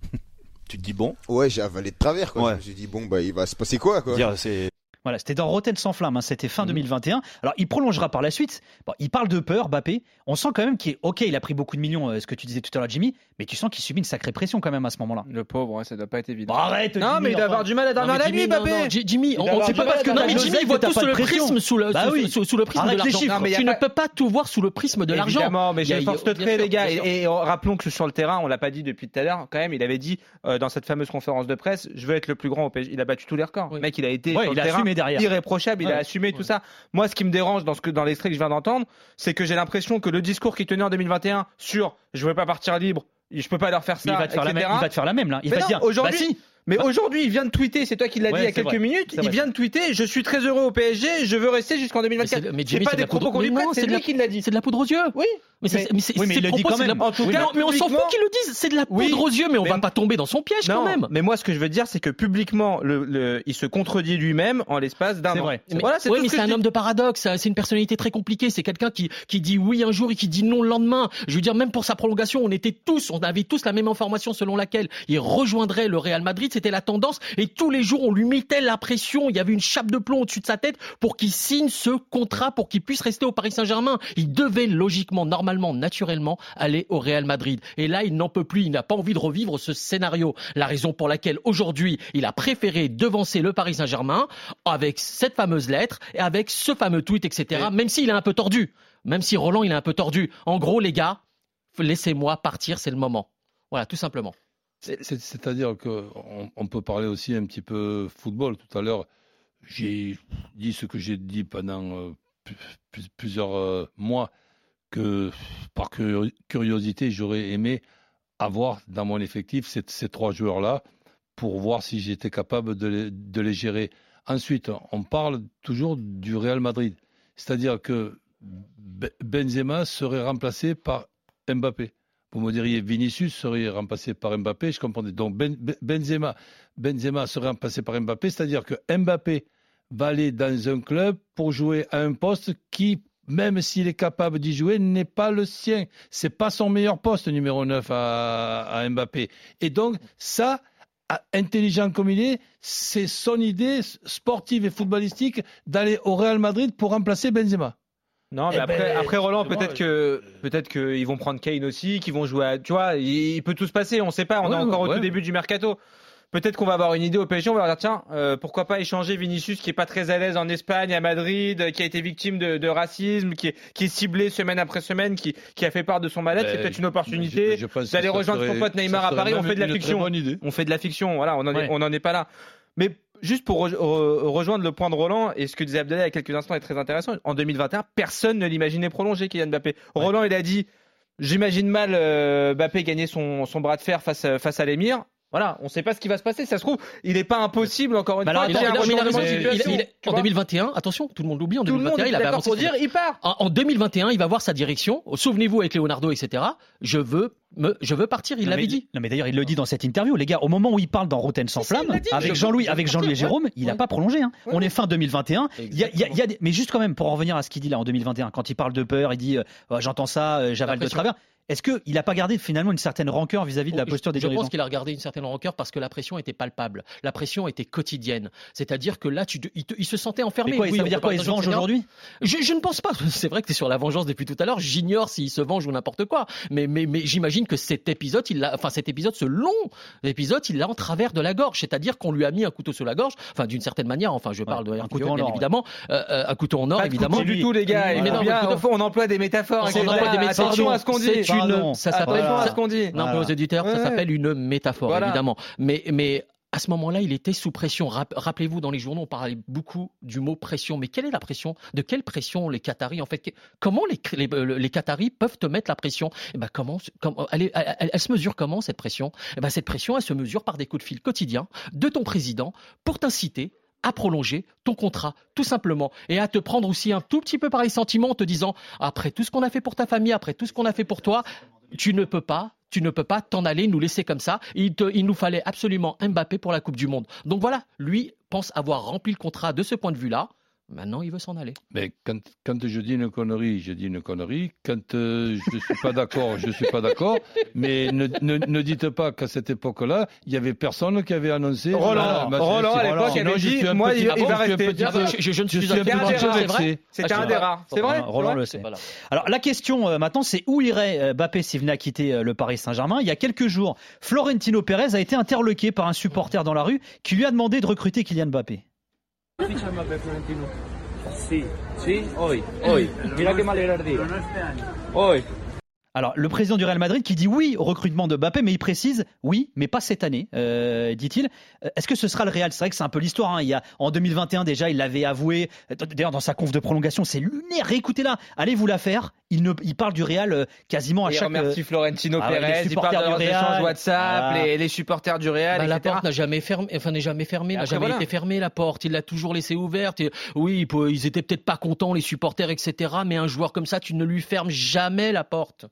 tu te dis bon? Ouais, j'ai avalé de travers. Quoi. Ouais. Je me suis dit bon, bah, il va se passer quoi, quoi? Dire, c'est Voilà, c'était dans Rotten sans flamme, hein, c'était fin 2021. Alors, il prolongera par la suite. Bon, il parle de peur, Bappé. On sent quand même qu'il est OK, il a pris beaucoup de millions, euh, ce que tu disais tout à l'heure, Jimmy, mais tu sens qu'il subit une sacrée pression quand même à ce moment-là. Le pauvre, ouais, ça doit pas être évident. Arrête, Non, Jimmy, mais il doit avoir du mal à dormir la nuit, non, Mbappé. non, J- Jimmy, on, avoir sait pas parce que non, mais Jimmy il voit tout pas sous de le prisme, sous le, Bah sous- oui. sous, sous le prisme Arrête de les l'argent. Tu ne peux pas tout voir sous le prisme de l'argent. Évidemment, mais je force le trait, les gars. Et, rappelons que sur le terrain, on l'a pas dit depuis tout à l'heure, quand même, il avait dit euh, dans cette fameuse conférence de presse, je veux être le plus grand au PSG. Il a battu tous les records. Le mec, il a été Assumé derrière. irréprochable, il a Ouais. assumé tout ça. Moi, ce qui me dérange dans ce que dans l'extrait que je viens d'entendre, c'est que j'ai l'impression que le discours qu'il tenait en 2021 sur je veux pas partir libre, je peux pas leur faire ça, Mais il va te faire la même, il va te faire la même là. Il Mais va non, dire, aujourd'hui, bah si. Mais Bah- aujourd'hui, il vient de tweeter, c'est toi qui l'as Ouais, dit il y a quelques vrai. minutes, il vrai. vient de tweeter, je suis très heureux au PSG, je veux rester jusqu'en Mais 2024. c'est- mais C'est Jimmy, pas de des propos qu'on lui mais prête, c'est lui qui l'a dit. C'est de la poudre aux yeux. Oui. Mais, Mais- mais c'est- oui, mais il le dit propos, quand la- même. En tout Mais cas, non, mais on s'en fout qu'ils le disent. C'est de la Oui, poudre aux yeux, mais on mais- va pas tomber dans son piège Non, quand même. mais moi, ce que je veux dire, c'est que publiquement, le, le- il se contredit lui-même en l'espace d'un an. vrai. Mais, Voilà, c'est ouais, tout mais c'est un homme de paradoxe, c'est une personnalité très compliquée, c'est quelqu'un qui, qui dit oui un jour et qui dit non le lendemain. Je veux dire, même pour sa prolongation, on était tous, on avait tous la même information selon laquelle il rejoindrait le Real Madrid, c'était la tendance, et tous les jours on lui mettait la pression, il y avait une chape de plomb au-dessus de sa tête pour qu'il signe ce contrat, pour qu'il puisse rester au Paris Saint-Germain. Il devait logiquement, normalement, naturellement aller au Real Madrid. Et là, il n'en peut plus, il n'a pas envie de revivre ce scénario. La raison pour laquelle aujourd'hui, il a préféré devancer le Paris Saint-Germain avec cette fameuse lettre et avec ce fameux tweet, etc. Même s'il est un peu tordu. Même si Roland, il est un peu tordu. En gros, les gars, laissez-moi partir, c'est le moment. Voilà, tout simplement. C'est- c'est- C'est-à-dire qu'on on peut parler aussi un petit peu football. Tout à l'heure, j'ai dit ce que j'ai dit pendant euh, plusieurs euh, mois, que par curio- curiosité, j'aurais aimé avoir dans mon effectif ces, trois joueurs-là pour voir si j'étais capable de les, de les gérer. Ensuite, on parle toujours du Real Madrid. C'est-à-dire que Be- Benzema serait remplacé par Mbappé. Vous me diriez Vinicius serait remplacé par Mbappé, je comprendrais. Donc Ben- Ben- Benzema, Benzema serait remplacé par Mbappé, c'est-à-dire que Mbappé va aller dans un club pour jouer à un poste qui, même s'il est capable d'y jouer, n'est pas le sien. C'est pas son meilleur poste numéro 9 à, à Mbappé. Et donc ça, intelligent comme il est, c'est son idée sportive et footballistique d'aller au Real Madrid pour remplacer Benzema. Non, mais Eh après, ben, après Roland, justement, peut-être que peut-être qu'ils vont prendre Kane aussi, qu'ils vont jouer à, tu vois, il, peut tout se passer, on sait pas, on Ouais, est encore au tout début du mercato. Peut-être qu'on va avoir une idée au PSG, on va leur dire tiens, euh, pourquoi pas échanger Vinicius qui est pas très à l'aise en Espagne, à Madrid, euh, qui a été victime de, de racisme, qui est, qui est ciblé semaine après semaine, qui, qui a fait part de son mal-être, Ben, c'est peut-être une opportunité d'aller rejoindre son pote Neymar à Paris, on fait de la fiction. On fait de la fiction, voilà, on en Ouais. est, on en est pas là. Mais juste pour re- re- rejoindre le point de Roland et ce que disait Abdallah il y a quelques instants est très intéressant. En 2021, personne ne l'imaginait prolonger Kylian Mbappé. Roland, il a dit, j'imagine mal euh, Mbappé gagner son, son bras de fer face, à- face à l'émir. Voilà, on ne sait pas ce qui va se passer. Ça se trouve, il n'est pas impossible encore une Bah fois. alors, il a il- il- en vois. 2021, attention, tout le monde l'oublie, en Tout le monde 2021, est il avait avancé. pour dire, il part. En, en 2021, il va voir sa direction. Souvenez-vous avec Leonardo, etc. Je veux, me, je veux partir. Il l'avait dit. Non mais d'ailleurs il le dit dans cette interview, les gars. Au moment où il parle dans Rotten sans flamme, avec Jean-Louis, avec Jean-Louis et Jérôme, il n'a ouais. pas prolongé. hein. Ouais. On est fin 2021. Il y a, il y a- il y a des- mais juste quand même pour en revenir à ce qu'il dit là en 2021, quand il parle de peur, il dit euh, j'entends ça, euh, j'avale de travers. Est-ce qu'il n'a pas gardé finalement une certaine rancœur vis-à-vis de la Je- posture des Je dirigeants pense qu'il a regardé une certaine rancœur parce que la pression était palpable. La pression était quotidienne. C'est-à-dire que là, tu, il, te- il se sentait enfermé. Mais quoi, Oui, ça on veut dire quoi pas Il se venge aujourd'hui je, je ne pense pas. C'est vrai que tu es sur la vengeance depuis tout à l'heure. J'ignore s'il se venge ou n'importe quoi. Mais, mais, mais j'imagine que cet épisode, il l'a, enfin cet épisode, ce long épisode, il l'a en travers de la gorge. C'est-à-dire qu'on lui a mis un couteau sur la gorge. Enfin, d'une certaine manière. Enfin, je parle de un couteau en bien or, évidemment. Euh, euh, un couteau en or, Pas de évidemment. couteau du tout, les gars. Mais Il non, bien- on emploie des métaphores. Etc. vrai, des métaphores. Attention à ce qu'on dit. Une, ça Attention s'appelle, ce qu'on dit. non, pour les auditeurs, ça s'appelle une métaphore, Voilà. évidemment. Mais, mais à ce moment-là, il était sous pression. Rapp- Rappelez-vous, dans les journaux, on parlait beaucoup du mot pression. Mais quelle est la pression? De quelle pression les Qataris En fait, comment les, les, euh, les Qataris peuvent te mettre la pression? Eh ben, comment, comment elle, est- elle- elle- elle se mesure comment cette pression? Eh ben, cette pression, elle se mesure par des coups de fil quotidiens de ton président pour t'inciter à prolonger ton contrat, tout simplement, et à te prendre aussi un tout petit peu par les sentiments en te disant, après tout ce qu'on a fait pour ta famille, après tout ce qu'on a fait pour toi, tu ne peux pas, tu ne peux pas t'en aller, nous laisser comme ça. Il, il nous fallait absolument Mbappé pour la Coupe du Monde. Donc voilà, lui pense avoir rempli le contrat de ce point de vue-là. Maintenant, il veut s'en aller. Mais quand, quand je dis une connerie, je dis une connerie. Quand euh, je ne suis pas d'accord, je ne suis pas d'accord. Mais ne, ne, ne dites pas qu'à cette époque-là, il n'y avait personne qui avait annoncé. Roland, Bah, Roland, à l'époque, Sinon, avait je dit, suis un moi, petit- il- ah il bon, va je suis un rester. petit Ah, peu- je- je- je ne je suis suis un d'accord. petit peu C'est vrai vexé. C'était Ah, un des rares. C'est vrai Roland, Roland le sait. Alors la question euh, maintenant, c'est où irait euh, Mbappé s'il venait à quitter euh, le Paris Saint-Germain? Il y a quelques jours, Florentino Pérez a été interloqué par un supporter dans la rue qui lui a demandé de recruter Kylian Mbappé. ficha Mbappé Florentino? Sí. ¿Sí? Hoy, hoy. Mira qué mal era el día. Pero no este año. Hoy. Alors, le président du Real Madrid qui dit oui au recrutement de Mbappé, mais il précise oui, mais pas cette année, euh, dit-il. Euh, Est-ce que ce sera le Real? C'est vrai que c'est un peu l'histoire. hein. Il y a en 2021 déjà, il l'avait avoué. Euh, D'ailleurs, dans sa conf de prolongation, c'est lunaire. Réécoutez-la. Allez vous la faire. Il ne, il parle du Real quasiment à Il chaque. remercie euh, Florentino ah Pérez, il parle de du leurs Real. échanges WhatsApp, Voilà. les, les supporters du Real, Bah, la porte n'a jamais fermé, enfin n'est jamais fermée, n'a jamais voilà. été fermée la porte. Il l'a toujours laissée ouverte. Et, oui, il ils étaient peut-être pas contents les supporters, etc. Mais un joueur comme ça, tu ne lui fermes jamais la porte.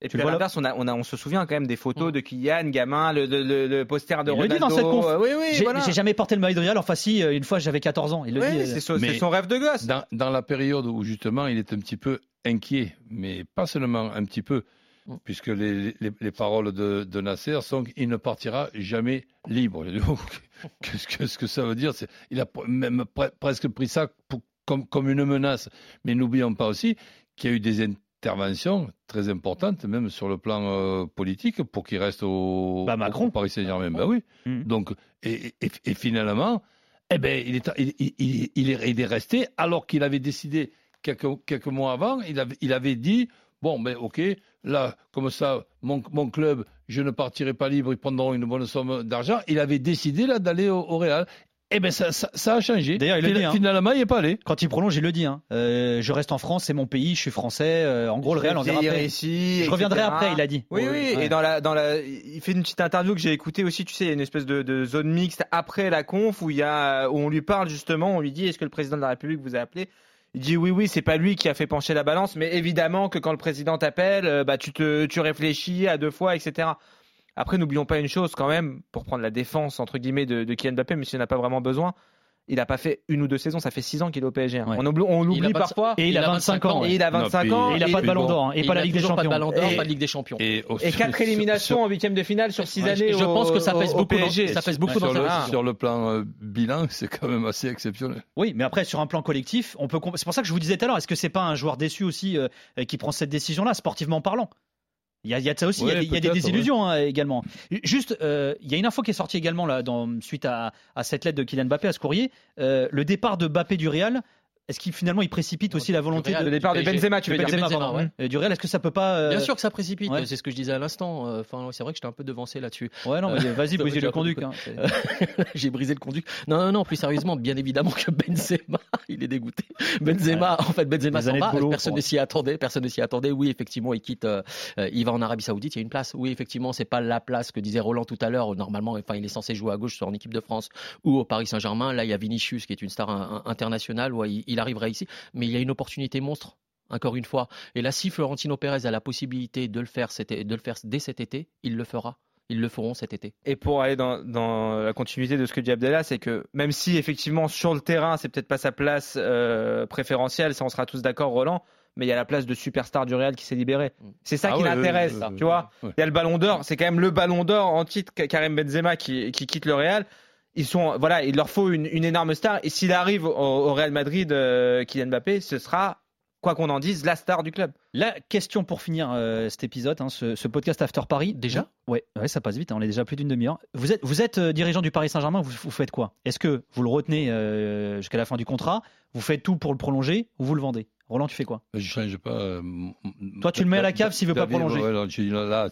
Et Tu puis le à l'inverse, on, a, on, a, on se souvient quand même des photos de Kylian, gamin, le, le, le, le poster de Il le dit dans cette conf. Euh, Oui, oui, J'ai voilà. jamais porté le maillot de Real. Enfin, si, euh, une fois, j'avais 14 ans. Il le Oui, dit. euh, c'est son, rêve de gosse. Dans, dans la période où justement il est un petit peu inquiet, mais pas seulement un petit peu, Mm. puisque les, les, les paroles de, de Nasser sont qu'il ne partira jamais libre. Qu'est-ce que, ce que ça veut dire? C'est- Il a même pre- presque pris ça pour- comme, comme une menace. Mais n'oublions pas aussi qu'il y a eu des interventions très importantes, même sur le plan euh, politique, pour qu'il reste au, Bah, Macron. au Paris Saint-Germain. Bah oui. Mm. Donc, et, et- et finalement, eh ben, il, est, il, il- il- il est, il est resté alors qu'il avait décidé quelques, quelques mois avant, il avait, il avait dit bon, ben ok, là, comme ça, mon, mon club, je ne partirai pas libre, ils prendront une bonne somme d'argent. Il avait décidé là d'aller au, au Real. Eh ben ça, ça, ça a changé. D'ailleurs, il le dit, hein. Finalement, il n'est pas allé. Quand il prolonge, il le dit. hein. Euh, je reste en France, c'est mon pays, je suis français. Euh, en gros, le Real, on verra après. ici, Je reviendrai etc. après, il a dit. Oui, oui. Ouais. Et dans la, dans la, il fait une petite interview que j'ai écoutée aussi. Tu sais, il y a une espèce de, de zone mixte après la conf où il y a, où on lui parle justement. On lui dit, est-ce que le président de la République vous a appelé? Il dit oui, oui, c'est pas lui qui a fait pencher la balance, mais évidemment que quand le président t'appelle, euh, bah tu te, tu réfléchis à deux fois, etc. Après, n'oublions pas une chose quand même, pour prendre la défense entre guillemets de, de Kylian Mbappé, mais s'il n'a pas vraiment besoin. Il n'a pas fait une ou deux saisons, ça fait six ans qu'il est au PSG. hein. Ouais. On oublie, on l'oublie parfois. Et il, a 25 ans. Et il a Non, 25 puis- ans. Et il n'a pas de ballon d'or hein, et, il pas la Ligue des toujours pas de Champions. ballon d'or, Et- pas de Ligue des Champions. Et, au- Et quatre sur- éliminations sur- en huitième de finale sur six Ouais, années. je au- pense que ça pèse au- au beaucoup dans- PSG. ça pèse beaucoup sur, dans le, sa- sur le plan euh, bilan, c'est quand même assez exceptionnel. Oui, mais après sur un plan collectif, on peut. C'est pour ça que je vous disais tout à l'heure. Est-ce que c'est pas un joueur déçu aussi euh, qui prend cette décision-là, sportivement parlant? Il y, a, il y a de ça aussi. il y a des- il y, a des peut-être, désillusions hein, également. Juste, euh, il y a une info qui est sortie également là, dans, suite à, à cette lettre de Kylian Mbappé à ce courrier. Euh, le départ de Mbappé du Real est-ce qu'il finalement il précipite aussi la volonté Real, de, Le départ de. Benzema, tu veux de dire Benzema, Benzema, pardon. ouais. Euh, du Real, est-ce que ça peut pas euh, Bien sûr que ça précipite, ouais. c'est ce que je disais à l'instant. Euh, Enfin, c'est vrai que j'étais un peu devancé là-dessus. Ouais, non, mais Euh, vas-y, veut le conduit. hein, J'ai brisé le conduit. Non, non, non, plus sérieusement, bien évidemment que Benzema, il est dégoûté. Benzema, en fait, Benzema s'en va. boulot, personne ne s'y attendait. Personne ne s'y attendait. Oui, effectivement, il quitte. euh, il va en Arabie Saoudite. Il y a une place. Oui, effectivement, c'est pas la place que disait Roland tout à l'heure. Normalement, enfin, il est censé jouer à gauche, soit en équipe de France ou au Paris Saint-Germain. Là, il y a Vinicius qui est une star internationale. Ouais, il, il arriverait ici, mais il y a une opportunité monstre. Encore une fois. Et là, si Florentino Pérez a la possibilité de le faire, cet- de le faire dès cet été, il le fera. Ils le feront cet été. Et pour aller dans, dans la continuité de ce que dit Abdallah, c'est que même si effectivement sur le terrain, c'est peut-être pas sa place euh, préférentielle, ça on sera tous d'accord, Roland, mais il y a la place de superstar du Real qui s'est libérée. C'est ça Ah qui ouais, l'intéresse, ouais, ouais, tu vois. ouais. Il y a le Ballon d'Or, c'est quand même le Ballon d'Or en titre Karim Benzema qui, qui quitte le Real. Ils sont, voilà, il leur faut une, une énorme star. Et s'il arrive au, au Real Madrid, euh, Kylian Mbappé, ce sera, quoi qu'on en dise, la star du club. La question pour finir euh, cet épisode, hein, ce, ce podcast After Paris. Déjà? Ouais, ouais, ça passe vite, hein, on est déjà plus d'une demi-heure. Vous êtes, vous êtes euh, dirigeant du Paris Saint-Germain, vous, vous faites quoi? Est-ce que vous le retenez euh, jusqu'à la fin du contrat? Vous faites tout pour le prolonger ou vous le vendez? Roland, tu fais quoi? Je change pas. euh, Toi, tu le mets à la cave s'il veut pas prolonger. ouais, là, là,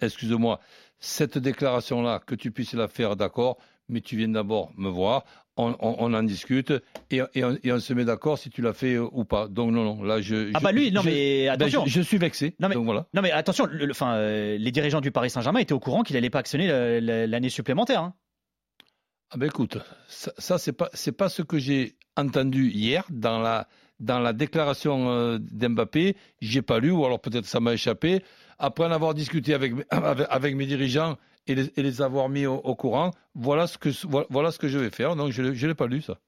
excuse-moi, cette déclaration-là, que tu puisses la faire, d'accord, mais tu viens d'abord me voir, on, on- on en discute et, et on, et on se met d'accord si tu l'as fait euh, ou pas. Donc non, non, là je. Ah bah lui, non je- mais ben, attention. je, je suis vexé. Non mais, donc voilà. non mais attention, le- euh, les dirigeants du Paris Saint-Germain étaient au courant qu'il n'allait pas actionner la- l'année supplémentaire. hein. Ah ben écoute, ça, ça c'est pas c'est pas ce que j'ai entendu hier dans la dans la déclaration euh, d'Mbappé. J'ai pas lu ou alors peut-être ça m'a échappé. Après en avoir discuté avec avec, avec mes dirigeants et les, et les avoir mis au, au courant, voilà ce que voilà, ce que je vais faire. Donc je je l'ai pas lu ça.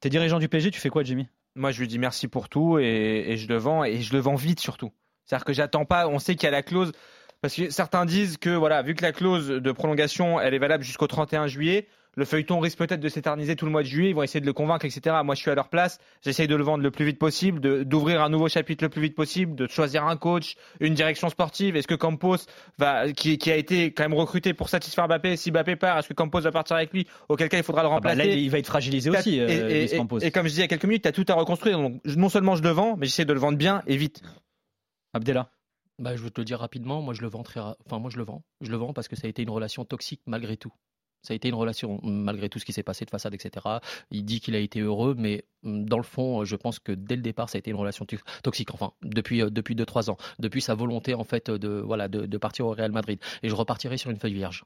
T'es dirigeant du PSG, tu fais quoi, Jimmy? Moi, je lui dis merci pour tout et, et je le vends et je le vends vite surtout. C'est-à-dire que j'attends pas. On sait qu'il y a la clause parce que certains disent que voilà, vu que la clause de prolongation elle est valable jusqu'au 31 juillet, le feuilleton risque peut-être de s'éterniser tout le mois de juillet. Ils vont essayer de le convaincre, etc. Moi, je suis à leur place. J'essaye de le vendre le plus vite possible, de- d'ouvrir un nouveau chapitre le plus vite possible, de choisir un coach, une direction sportive. Est-ce que Campos va, qui, qui a été quand même recruté pour satisfaire Mbappé, si Mbappé part, est-ce que Campos va partir avec lui? Auquel cas, il faudra le Ah bah remplacer. Là, il va être fragilisé T'as- aussi, euh, et, Campos. et- et comme je disais il y a quelques minutes, tu as tout à reconstruire. Donc, non seulement je le vends, mais j'essaie de le vendre bien et vite. Abdella Bah, je veux te le dire rapidement, moi je le vends très ra- enfin moi je le vends. Je le vends parce que ça a été une relation toxique malgré tout. Ça a été une relation malgré tout ce qui s'est passé de façade, etc. Il dit qu'il a été heureux, mais hum, dans le fond, je pense que dès le départ, ça a été une relation to- toxique. Enfin, depuis euh, depuis deux trois ans, depuis sa volonté en fait de voilà de, de partir au Real Madrid. Et je repartirai sur une feuille vierge.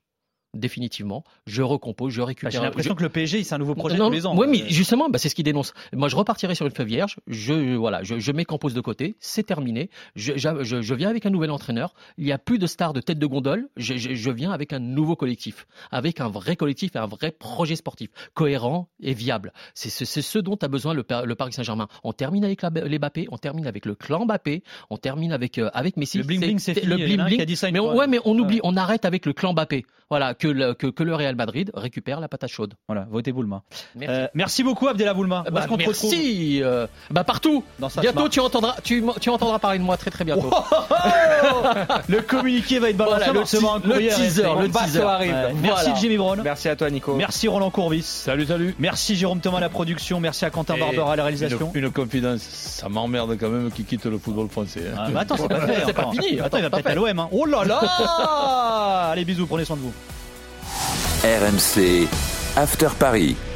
Définitivement, je recompose, je Bah, récupère. J'ai l'impression je- que le PSG, c'est un nouveau projet non, tous les ans. Oui, mais Euh, justement, bah, c'est ce qu'il dénonce. Moi, je repartirai sur une feuille vierge. Je, voilà, je, je mets Campos de côté. C'est terminé. Je, viens avec un nouvel entraîneur. Il n'y a plus de stars de tête de gondole. Je, viens avec un nouveau collectif, avec un vrai collectif et un vrai projet sportif cohérent et viable. C'est ce dont a besoin le, le Paris Saint-Germain. On termine avec la, les Mbappé, on termine avec le clan Mbappé, on termine avec euh, avec Messi. Le bling-bling, c'est fini. Le bling-bling. qui a dit ça une Mais on, ouais, mais on oublie, on arrête avec le clan Mbappé. Voilà, que le, que, que le Real Madrid récupère la patate chaude. Voilà, votez Boulma. Merci. Euh, merci beaucoup, Abdella Boulma. Où Bah, te merci. euh, bah partout. Dans bientôt smart. tu entendras, tu, tu entendras parler de moi très très bientôt. Le communiqué va être balancé. Voilà, le le teaser, le teaser. arrive. Ouais, Merci voilà. Jimmy Brown. Merci à toi, Nico. Merci Roland Courbis. Salut, salut. Merci Jérôme Thomas à la production. Merci à Quentin Et Barbera à la réalisation. Une, une confidence, ça m'emmerde quand même qu'il quitte le football français. hein. Ah, bah attends, c'est pas fini. Attends, il va peut-être à l'OM. hein. Oh là là Allez, bisous, prenez soin de vous. RMC After Paris.